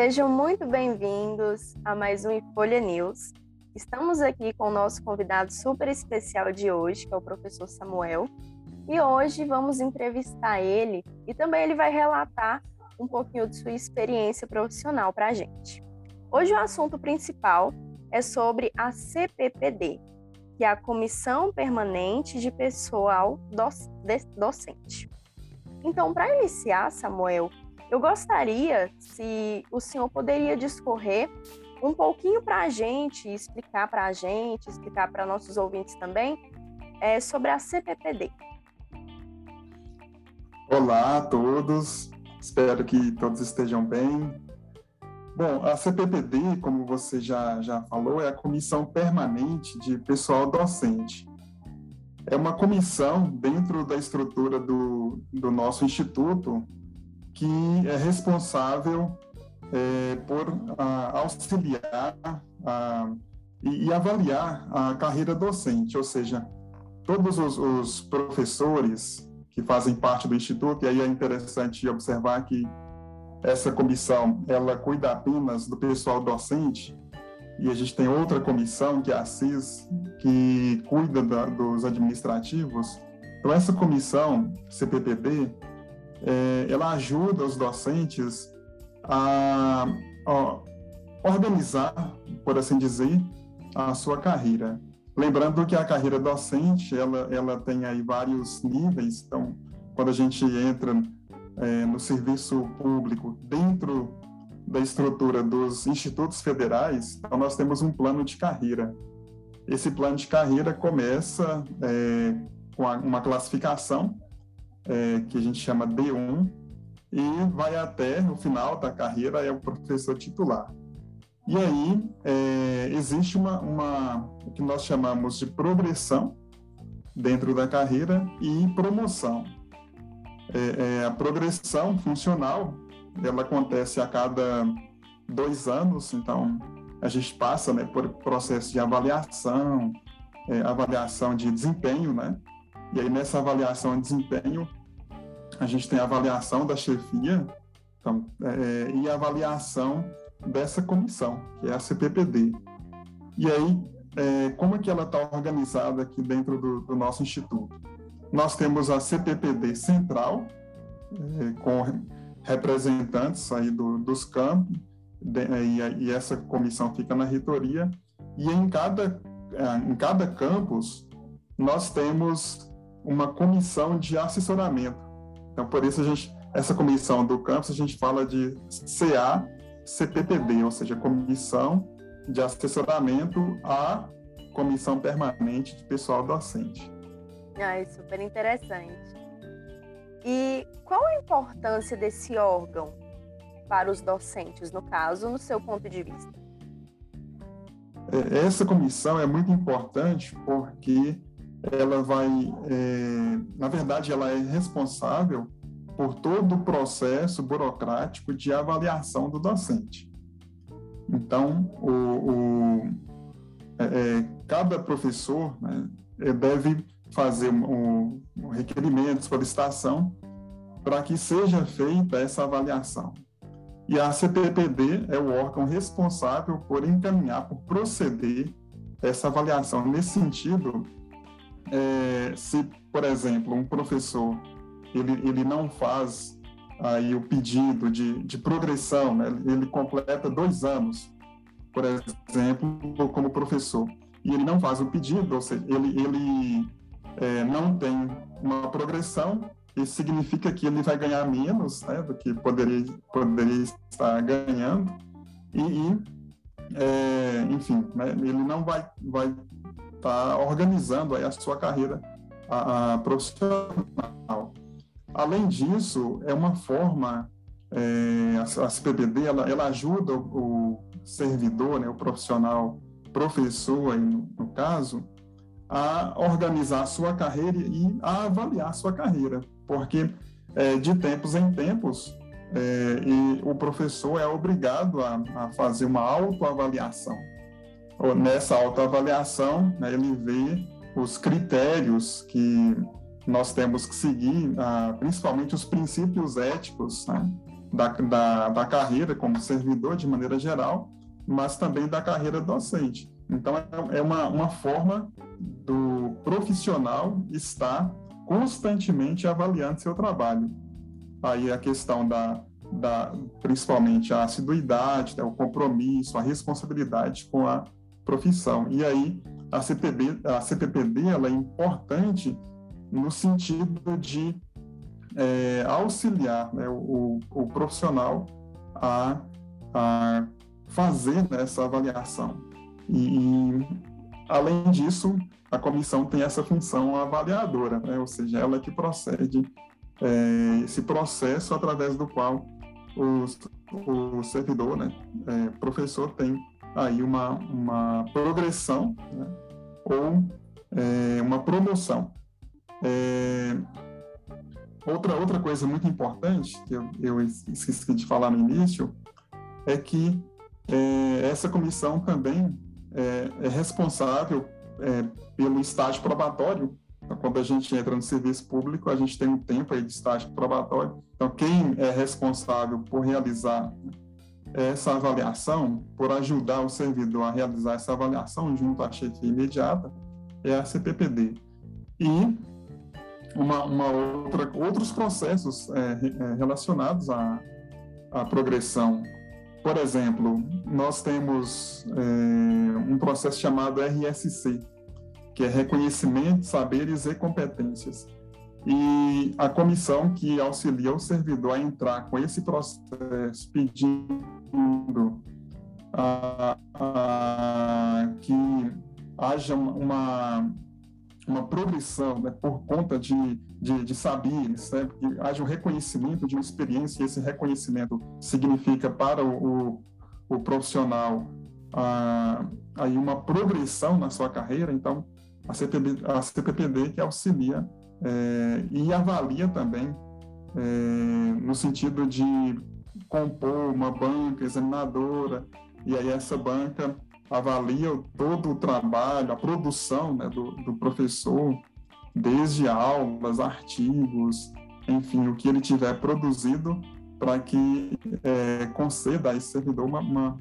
Sejam muito bem-vindos a mais um Folha News. Estamos aqui com o nosso convidado super especial de hoje, que é o professor Samuel. E hoje vamos entrevistar ele e também ele vai relatar um pouquinho de sua experiência profissional para a gente. Hoje o assunto principal é sobre a CPPD, que é a Comissão Permanente de Pessoal Docente. Então, para iniciar, Samuel, eu gostaria se o senhor poderia discorrer um pouquinho para a gente, explicar para a gente, explicar para nossos ouvintes também, é, sobre a CPPD. Olá a todos, espero que todos estejam bem. Bom, a CPPD, como você já, já falou, é a Comissão Permanente de Pessoal Docente. É uma comissão dentro da estrutura do, do nosso instituto que é responsável é, por a, auxiliar a, e, e, avaliar a carreira docente, ou seja, todos os, os professores que fazem parte do instituto, e aí é interessante observar que essa comissão ela cuida apenas do pessoal docente e a gente tem outra comissão que é a CIS que cuida da, dos administrativos. Então essa comissão CPPD é, ela ajuda os docentes a, a organizar, por assim dizer, a sua carreira. Lembrando que a carreira docente ela ela tem aí vários níveis. Então quando a gente entra é, no serviço público dentro da estrutura dos institutos federais, então nós temos um plano de carreira. Esse plano de carreira começa é, com uma classificação é, que a gente chama D1 e vai até o final da carreira é o professor titular. E aí é, existe uma, uma o que nós chamamos de progressão dentro da carreira e promoção é, é, a progressão funcional ela acontece a cada dois anos, então a gente passa né, por processo de avaliação, é, avaliação de desempenho, né? E aí nessa avaliação de desempenho a gente tem a avaliação da chefia, então, é, e a avaliação dessa comissão, que é a CPPD. E aí, é, como é que ela está organizada aqui dentro do, do nosso instituto? Nós temos a CPPD Central, é, com representantes aí do, dos campos, de, e, e, essa comissão fica na reitoria, e em cada, é, em cada campus nós temos uma comissão de assessoramento. Então, por isso, a gente, essa comissão do campus, a gente fala de CA-CPPD, ou seja, Comissão de Assessoramento à Comissão Permanente de Pessoal Docente. Ah, é super interessante. E qual a importância desse órgão para os docentes, no caso, no seu ponto de vista? É, essa comissão é muito importante porque ela vai, é, na verdade, ela é responsável por todo o processo burocrático de avaliação do docente. Então, o, o é, é cada professor né, deve fazer um, um requerimento, solicitação, para que seja feita essa avaliação. E a CPPD é o órgão responsável por encaminhar, por proceder essa avaliação. Nesse sentido, é, se, por exemplo, um professor ele, ele não faz aí o pedido de, de progressão, né? ele completa dois anos, por exemplo, como professor, e ele não faz o pedido, ou seja, ele, ele é, não tem uma progressão, isso significa que ele vai ganhar menos né, do que poderia, poderia estar ganhando, e, e é, enfim, né, ele não vai vai tá organizando aí a sua carreira a, a profissional. Além disso, é uma forma, é, a, a CPBD, ela, ela ajuda o, o servidor, né, o profissional, professor aí no, no caso, a organizar a sua carreira e a avaliar a sua carreira, porque é, de tempos em tempos é, e o professor é obrigado a, a fazer uma autoavaliação. Nessa autoavaliação, né, ele vê os critérios que nós temos que seguir, ah, principalmente os princípios éticos, né, da, da, da carreira como servidor de maneira geral, mas também da carreira docente. Então, é, uma, uma forma do profissional estar constantemente avaliando seu trabalho. Aí a questão da, da principalmente a assiduidade, né, o compromisso, a responsabilidade com a profissão. E aí a CPB, a CPPD, ela é importante no sentido de é, auxiliar né, o, o, profissional a, a fazer né, essa avaliação. E, e, além disso, a comissão tem essa função avaliadora, né, ou seja, ela que procede é, esse processo através do qual os, o servidor, né, é, professor, tem aí uma, uma progressão né, ou é, uma promoção. É, outra, outra coisa muito importante, que eu, eu esqueci de falar no início, é que é, essa comissão também é, é responsável é, pelo estágio probatório. Então, quando a gente entra no serviço público, a gente tem um tempo aí de estágio probatório. Então, quem é responsável por realizar essa avaliação, por ajudar o servidor a realizar essa avaliação junto à chefia imediata, é a CPPD. E uma, uma outra, outros processos é, é, relacionados à, à progressão. Por exemplo, nós temos é, um processo chamado RSC, que é Reconhecimento, Saberes e Competências. E a comissão que auxilia o servidor a entrar com esse processo pedindo a, a, que haja uma, uma progressão né, por conta de, de, de saberes, né, que haja um reconhecimento de uma experiência, e esse reconhecimento significa para o, o, o profissional ah, aí uma progressão na sua carreira, então a, CPB, a CPPD que auxilia é, e avalia também é, no sentido de compor uma banca examinadora, e aí essa banca avalia todo o trabalho, a produção né, do, do professor, desde aulas, artigos, enfim, o que ele tiver produzido, para que é, conceda a esse servidor uma, uma,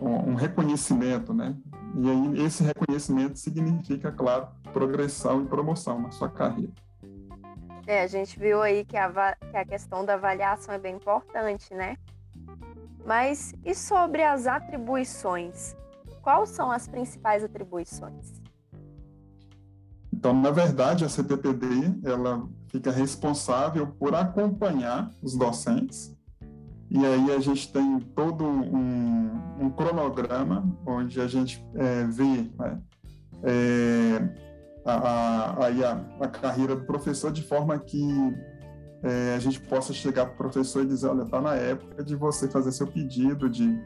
um reconhecimento, né? E aí esse reconhecimento significa, claro, progressão e promoção na sua carreira. É, a gente viu aí que a, que a questão da avaliação é bem importante, né? Mas e sobre as atribuições? Quais são as principais atribuições? Então, na verdade, a CPPD ela fica responsável por acompanhar os docentes. E aí a gente tem todo um, um cronograma onde a gente é, vê né, é, a, a, a, a, carreira do professor de forma que é, a gente possa chegar para o professor e dizer, olha, está na época de você fazer seu pedido de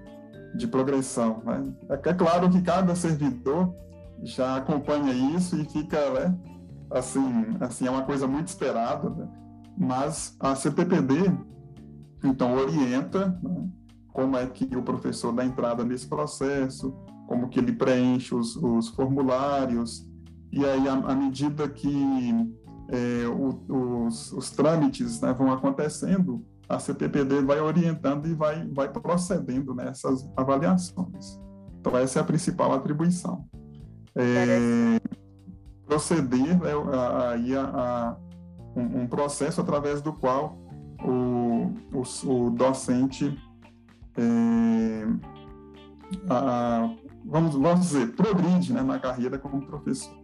de progressão. Né? É, é claro que cada servidor já acompanha isso e fica, né, assim, assim é uma coisa muito esperada, né? mas a CPPD, então, orienta né, como é que o professor dá entrada nesse processo, como que ele preenche os, os formulários, e aí, à medida que é, o, os, os trâmites né, vão acontecendo, a CPPD vai orientando e vai, vai procedendo nessas avaliações. Então, essa é a principal atribuição. É, proceder né, aí a, a, um, um, processo através do qual o, o, o docente, é, a, vamos, vamos dizer, progride né, na carreira como professor.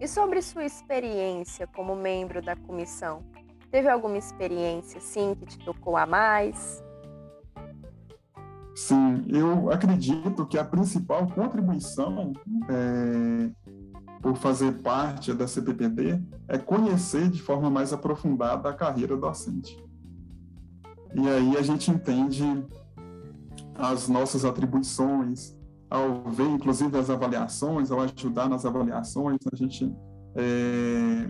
E sobre sua experiência como membro da comissão? Teve alguma experiência, sim, que te tocou a mais? Sim, eu acredito que a principal contribuição é, por fazer parte da CPPD é conhecer de forma mais aprofundada a carreira docente. E aí a gente entende as nossas atribuições, ao ver inclusive as avaliações, ao ajudar nas avaliações, a gente é,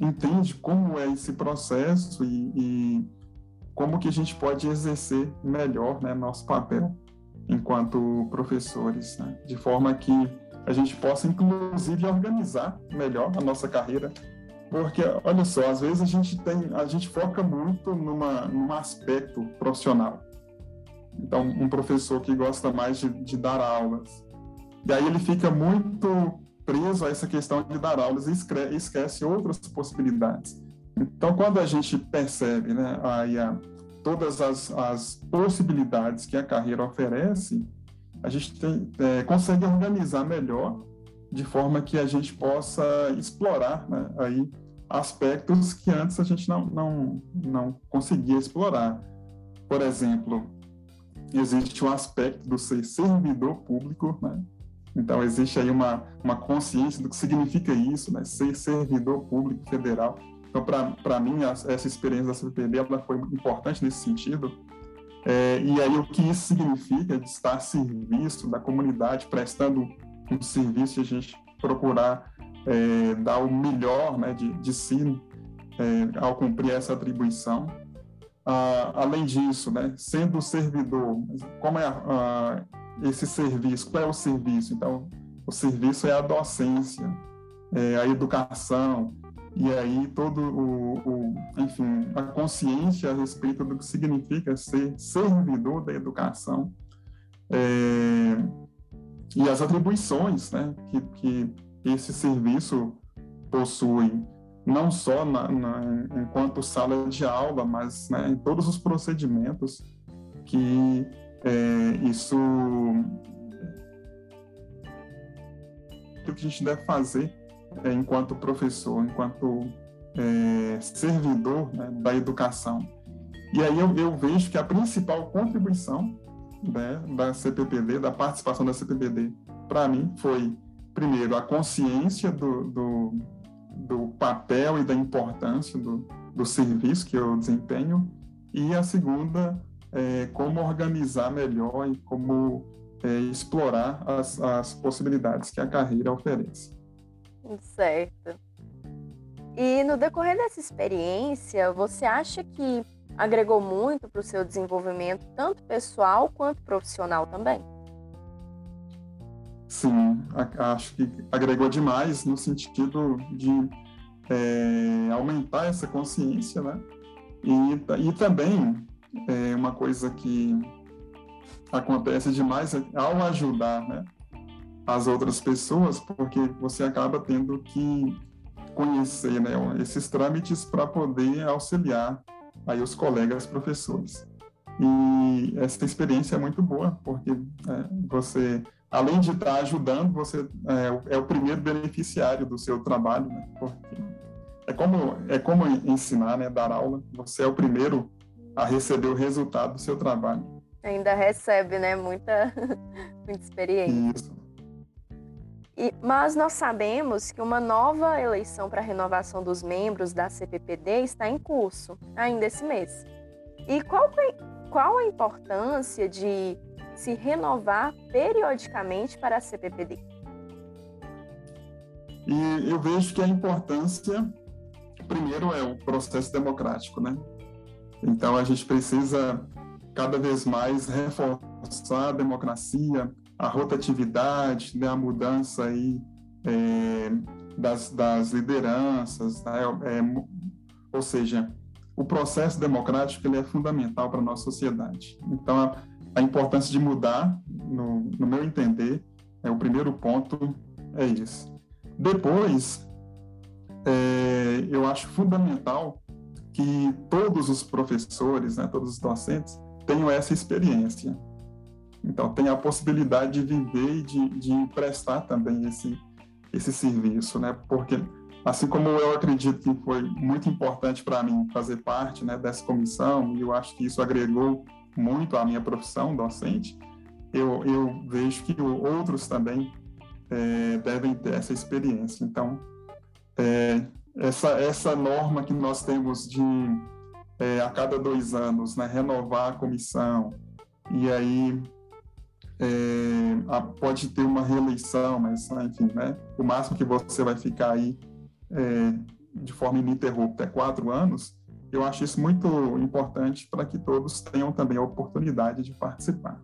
entende como é esse processo e, e como que a gente pode exercer melhor né, nosso papel enquanto professores, né? de forma que a gente possa, inclusive, organizar melhor a nossa carreira Porque, olha só, às vezes a gente tem, a gente foca muito numa, num aspecto profissional. Então, um professor que gosta mais de, de dar aulas. E aí ele fica muito preso a essa questão de dar aulas e esquece outras possibilidades. Então, quando a gente percebe né, aí a, todas as, as, possibilidades que a carreira oferece, a gente tem, é, consegue organizar melhor de forma que a gente possa explorar né, aí aspectos que antes a gente não, não, não conseguia explorar. Por exemplo, existe o aspecto do ser servidor público, né? Então, existe aí uma, uma consciência do que significa isso, né? Ser servidor público federal. Então, para mim, essa experiência da CPPD ela foi importante nesse sentido. É, e aí, o que isso significa de estar a serviço da comunidade, prestando um serviço e a gente procurar é, dar o melhor né, de, de si é, ao cumprir essa atribuição. Ah, além disso, né, sendo servidor, como é ah, esse serviço? Qual é o serviço? Então, o serviço é a docência, é a educação, e aí todo o, o, enfim, a consciência a respeito do que significa ser servidor da educação é, e as atribuições né, que, que esse serviço possui, não só na, na, enquanto sala de aula, mas né, em todos os procedimentos que é, isso o que a gente deve fazer é, enquanto professor, enquanto é, servidor né, da educação. E aí eu, eu, vejo que a principal contribuição né, da CPPD, da participação da CPPD, para mim, foi, primeiro, a consciência do, do, do papel e da importância do, do serviço que eu desempenho, e a segunda, é, como organizar melhor e como é, explorar as, as possibilidades que a carreira oferece. Certo. E no decorrer dessa experiência, você acha que agregou muito para o seu desenvolvimento, tanto pessoal quanto profissional também? Sim, acho que agregou demais no sentido de é, aumentar essa consciência, né? E, e também é, uma coisa que acontece demais é ao ajudar, né? as outras pessoas, porque você acaba tendo que conhecer né, esses trâmites para poder auxiliar aí os colegas professores. E essa experiência é muito boa, porque é, você, além de estar ajudando, você é, é, o primeiro beneficiário do seu trabalho, né? porque é como, é como ensinar, né, dar aula, você é o primeiro a receber o resultado do seu trabalho. Ainda recebe, né, muita, muita experiência. Isso. E, mas nós sabemos que uma nova eleição para renovação dos membros da CPPD está em curso ainda esse mês. E qual, qual a importância de se renovar periodicamente para a CPPD? E eu vejo que a importância, primeiro, é o processo democrático, né? Então a gente precisa cada vez mais reforçar a democracia, a rotatividade, né, a mudança aí é, das, das lideranças, né, é, ou seja, o processo democrático ele é fundamental para a nossa sociedade. Então, a, a importância de mudar, no, no, meu entender, é o primeiro ponto é isso. Depois, é, eu acho fundamental que todos os professores, né, todos os docentes, tenham essa experiência. Então, tem a possibilidade de viver e de, de prestar também esse, esse serviço, né? Porque, assim como eu acredito que foi muito importante para mim fazer parte né, dessa comissão, e eu acho que isso agregou muito à minha profissão docente, eu, eu vejo que outros também é, devem ter essa experiência. Então, é, essa, essa norma que nós temos de, é, a cada dois anos, né, renovar a comissão, e aí é, pode ter uma reeleição, mas enfim, né? O máximo que você vai ficar aí é, de forma ininterrupta é quatro anos. Eu acho isso muito importante para que todos tenham também a oportunidade de participar.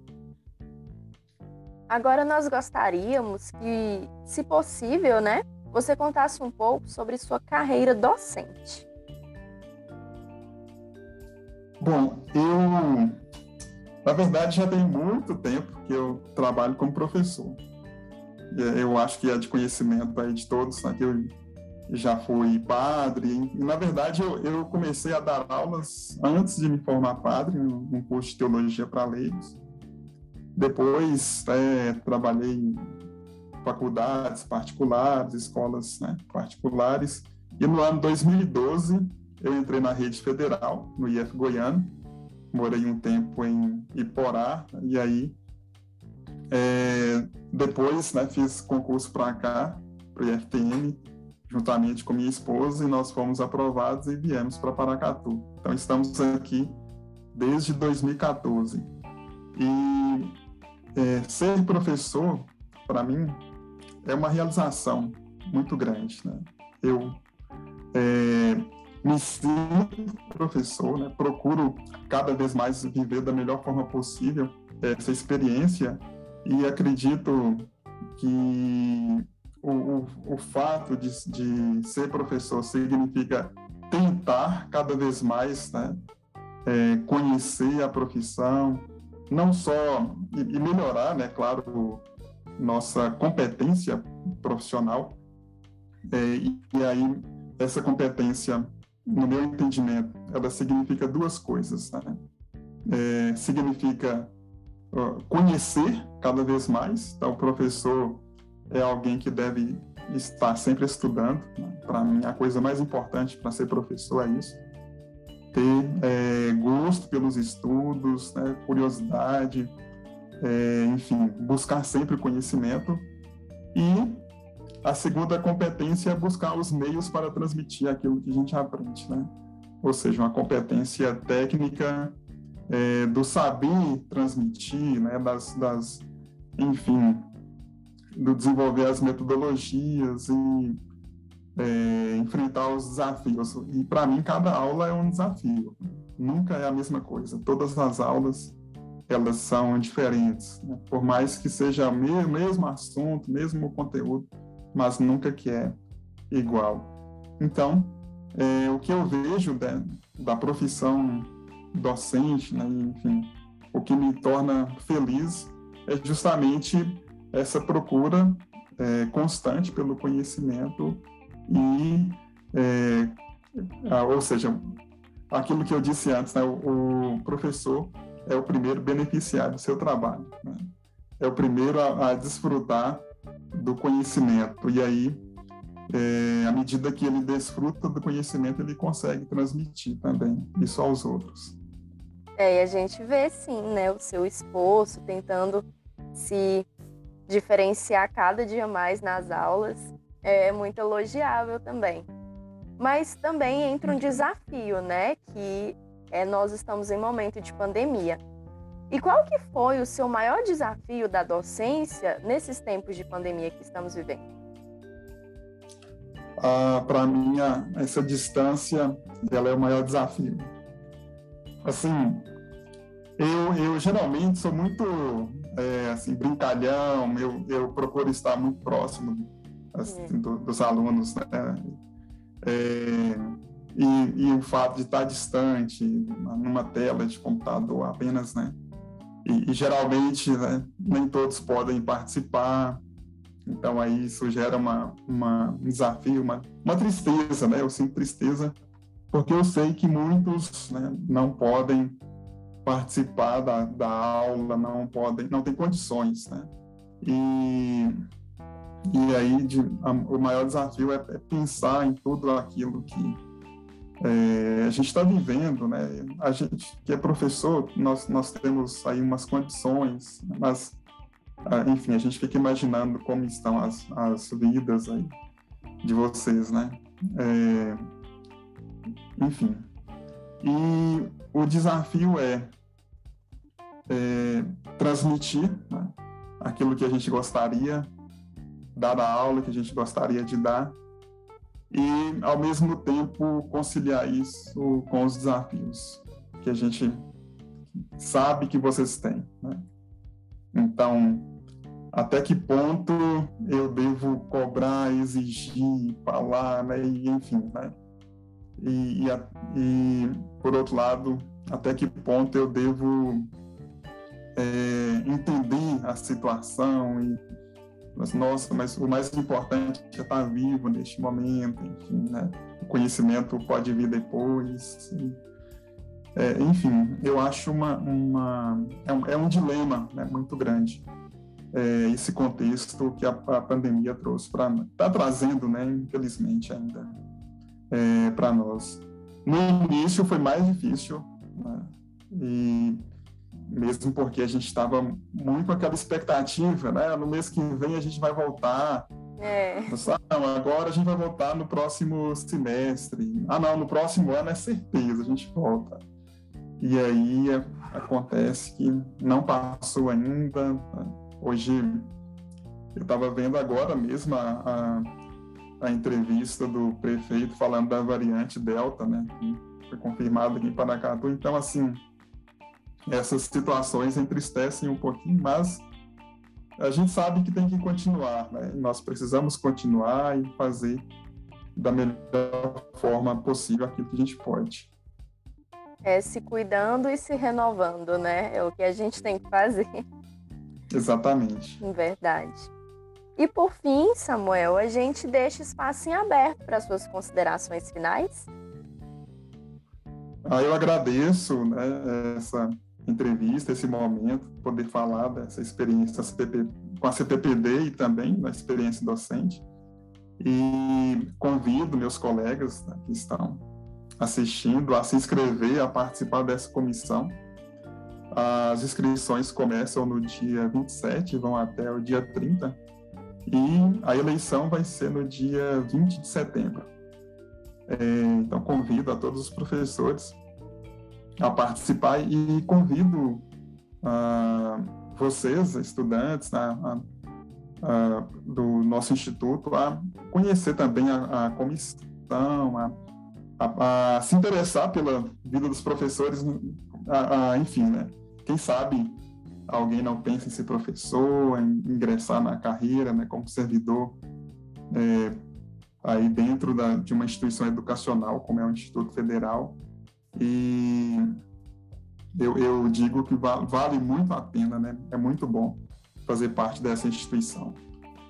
Agora nós gostaríamos que, se possível, né, você contasse um pouco sobre sua carreira docente. Bom, eu, na verdade, já tem muito tempo que eu trabalho como professor. Eu acho que é de conhecimento aí de todos, né, que eu já fui padre. E, na verdade, eu, eu, comecei a dar aulas antes de me formar padre, num curso de teologia para leigos. Depois, é, trabalhei em faculdades particulares, escolas né, particulares. E no ano 2012, eu entrei na rede federal, no IF Goiano. Morei um tempo em Iporá, e aí é, depois né, fiz concurso para cá, para o IFTM, juntamente com minha esposa, e nós fomos aprovados e viemos para Paracatu. Então estamos aqui desde 2014. E é, ser professor, para mim, é uma realização muito grande. Né? Eu é, me sinto professor, né? procuro cada vez mais viver da melhor forma possível essa experiência e acredito que o, o, o fato de, de, ser professor significa tentar cada vez mais né, é, conhecer a profissão, não só e, e melhorar, né, claro, nossa competência profissional. É, e, e aí essa competência, no meu entendimento, ela significa duas coisas. Né? É, significa uh, conhecer cada vez mais. Então, o professor é alguém que deve estar sempre estudando. Né? Para mim, a coisa mais importante para ser professor é isso. Ter é, gosto pelos estudos, né? curiosidade, é, enfim, buscar sempre conhecimento. E a segunda competência é buscar os meios para transmitir aquilo que a gente aprende, né? Ou seja, uma competência técnica é, do saber transmitir, né? Das, das, enfim, do desenvolver as metodologias e é, enfrentar os desafios. E para mim, cada aula é um desafio. Nunca é a mesma coisa. Todas as aulas elas são diferentes, né? por mais que seja o mesmo assunto, mesmo conteúdo, mas nunca que é igual. Então, é, o que eu vejo da, da profissão docente, né, enfim, o que me torna feliz é justamente essa procura é, constante pelo conhecimento e, é, ou seja, aquilo que eu disse antes, né, o, o, professor é o primeiro beneficiário do seu trabalho, né? é o primeiro a, a, desfrutar do conhecimento e aí, é, à medida que ele desfruta do conhecimento, ele consegue transmitir também isso aos outros. É, e a gente vê sim, né, o seu esforço tentando se diferenciar cada dia mais nas aulas é muito elogiável também. Mas também entra um desafio, né? Que é nós estamos em momento de pandemia. E qual que foi o seu maior desafio da docência nesses tempos de pandemia que estamos vivendo? Ah, Para mim, essa distância ela é o maior desafio. Assim, eu, eu geralmente sou muito é, assim, brincalhão, eu, eu procuro estar muito próximo assim, é. do, dos alunos, né? É, e, e, o fato de estar distante, numa tela de computador apenas, né? E, e geralmente né, nem todos podem participar, então aí isso gera uma, uma, um desafio, uma, uma tristeza, né? Eu sinto tristeza porque eu sei que muitos né, não podem participar da, da aula, não podem, não tem condições, né? E, e aí de, a, o maior desafio é, é, pensar em tudo aquilo que é, a gente está vivendo, né? A gente que é professor, nós, nós temos aí umas condições, mas enfim, a gente fica imaginando como estão as, as vidas aí de vocês, né? É, enfim. E o desafio é é, transmitir né, aquilo que a gente gostaria, dar a aula que a gente gostaria de dar e, ao mesmo tempo, conciliar isso com os desafios que a gente sabe que vocês têm. Né? Então, até que ponto eu devo cobrar, exigir, falar, né? E, enfim, né? E, e, e, por outro lado, até que ponto eu devo é, entender a situação e nossa, mas o mais importante é estar vivo neste momento, enfim, né? O conhecimento pode vir depois. É, enfim, eu acho uma, uma é, um, é um dilema né, muito grande é, esse contexto que a, a pandemia trouxe para está trazendo, né, infelizmente ainda é, para nós. No início foi mais difícil né, e mesmo porque a gente estava muito com aquela expectativa, né? No mês que vem a gente vai voltar. É. Não, agora a gente vai voltar no próximo semestre. Ah, não, no próximo ano é certeza, a gente volta. E aí é, acontece que não passou ainda. Hoje eu estava vendo agora mesmo a, a, a, entrevista do prefeito falando da variante Delta, né? Que foi confirmado aqui em Paracatu. Então, assim, essas situações entristecem um pouquinho, mas a gente sabe que tem que continuar, né? Nós precisamos continuar e fazer da melhor forma possível aquilo que a gente pode. É se cuidando e se renovando, né? É o que a gente tem que fazer. Exatamente. Verdade. E por fim, Samuel, a gente deixa espaço em aberto para suas considerações finais. Ah, eu agradeço né, essa entrevista, esse momento, poder falar dessa experiência com a CPPD e também da experiência docente. E convido meus colegas né, que estão assistindo a se inscrever, a participar dessa comissão. As inscrições começam no dia 27, vão até o dia 30, e a eleição vai ser no dia 20 de setembro. É, então, convido a todos os professores a participar e convido uh, vocês, estudantes a, a, do nosso instituto, a conhecer também a, a comissão, a, se interessar pela vida dos professores, enfim, né? Quem sabe alguém não pensa em ser professor, em ingressar na carreira, né, como servidor, é, aí dentro da, de uma instituição educacional, como é o Instituto Federal, e eu, eu digo que va vale muito a pena, né? É muito bom fazer parte dessa instituição,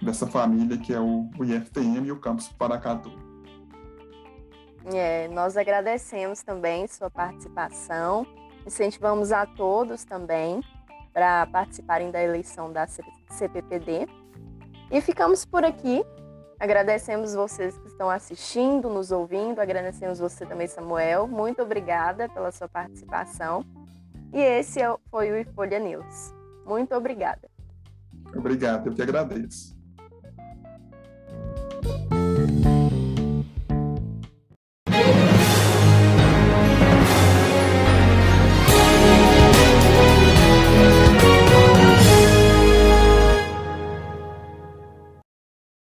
dessa família que é o, o IFTM e o Campus Paracatu. É, nós agradecemos também sua participação, incentivamos a todos também para participarem da eleição da CPPD. E ficamos por aqui. Agradecemos vocês que estão assistindo, nos ouvindo. Agradecemos você também, Samuel. Muito obrigada pela sua participação. E esse é foi o Folha News. Muito obrigada. Obrigado, eu que agradeço.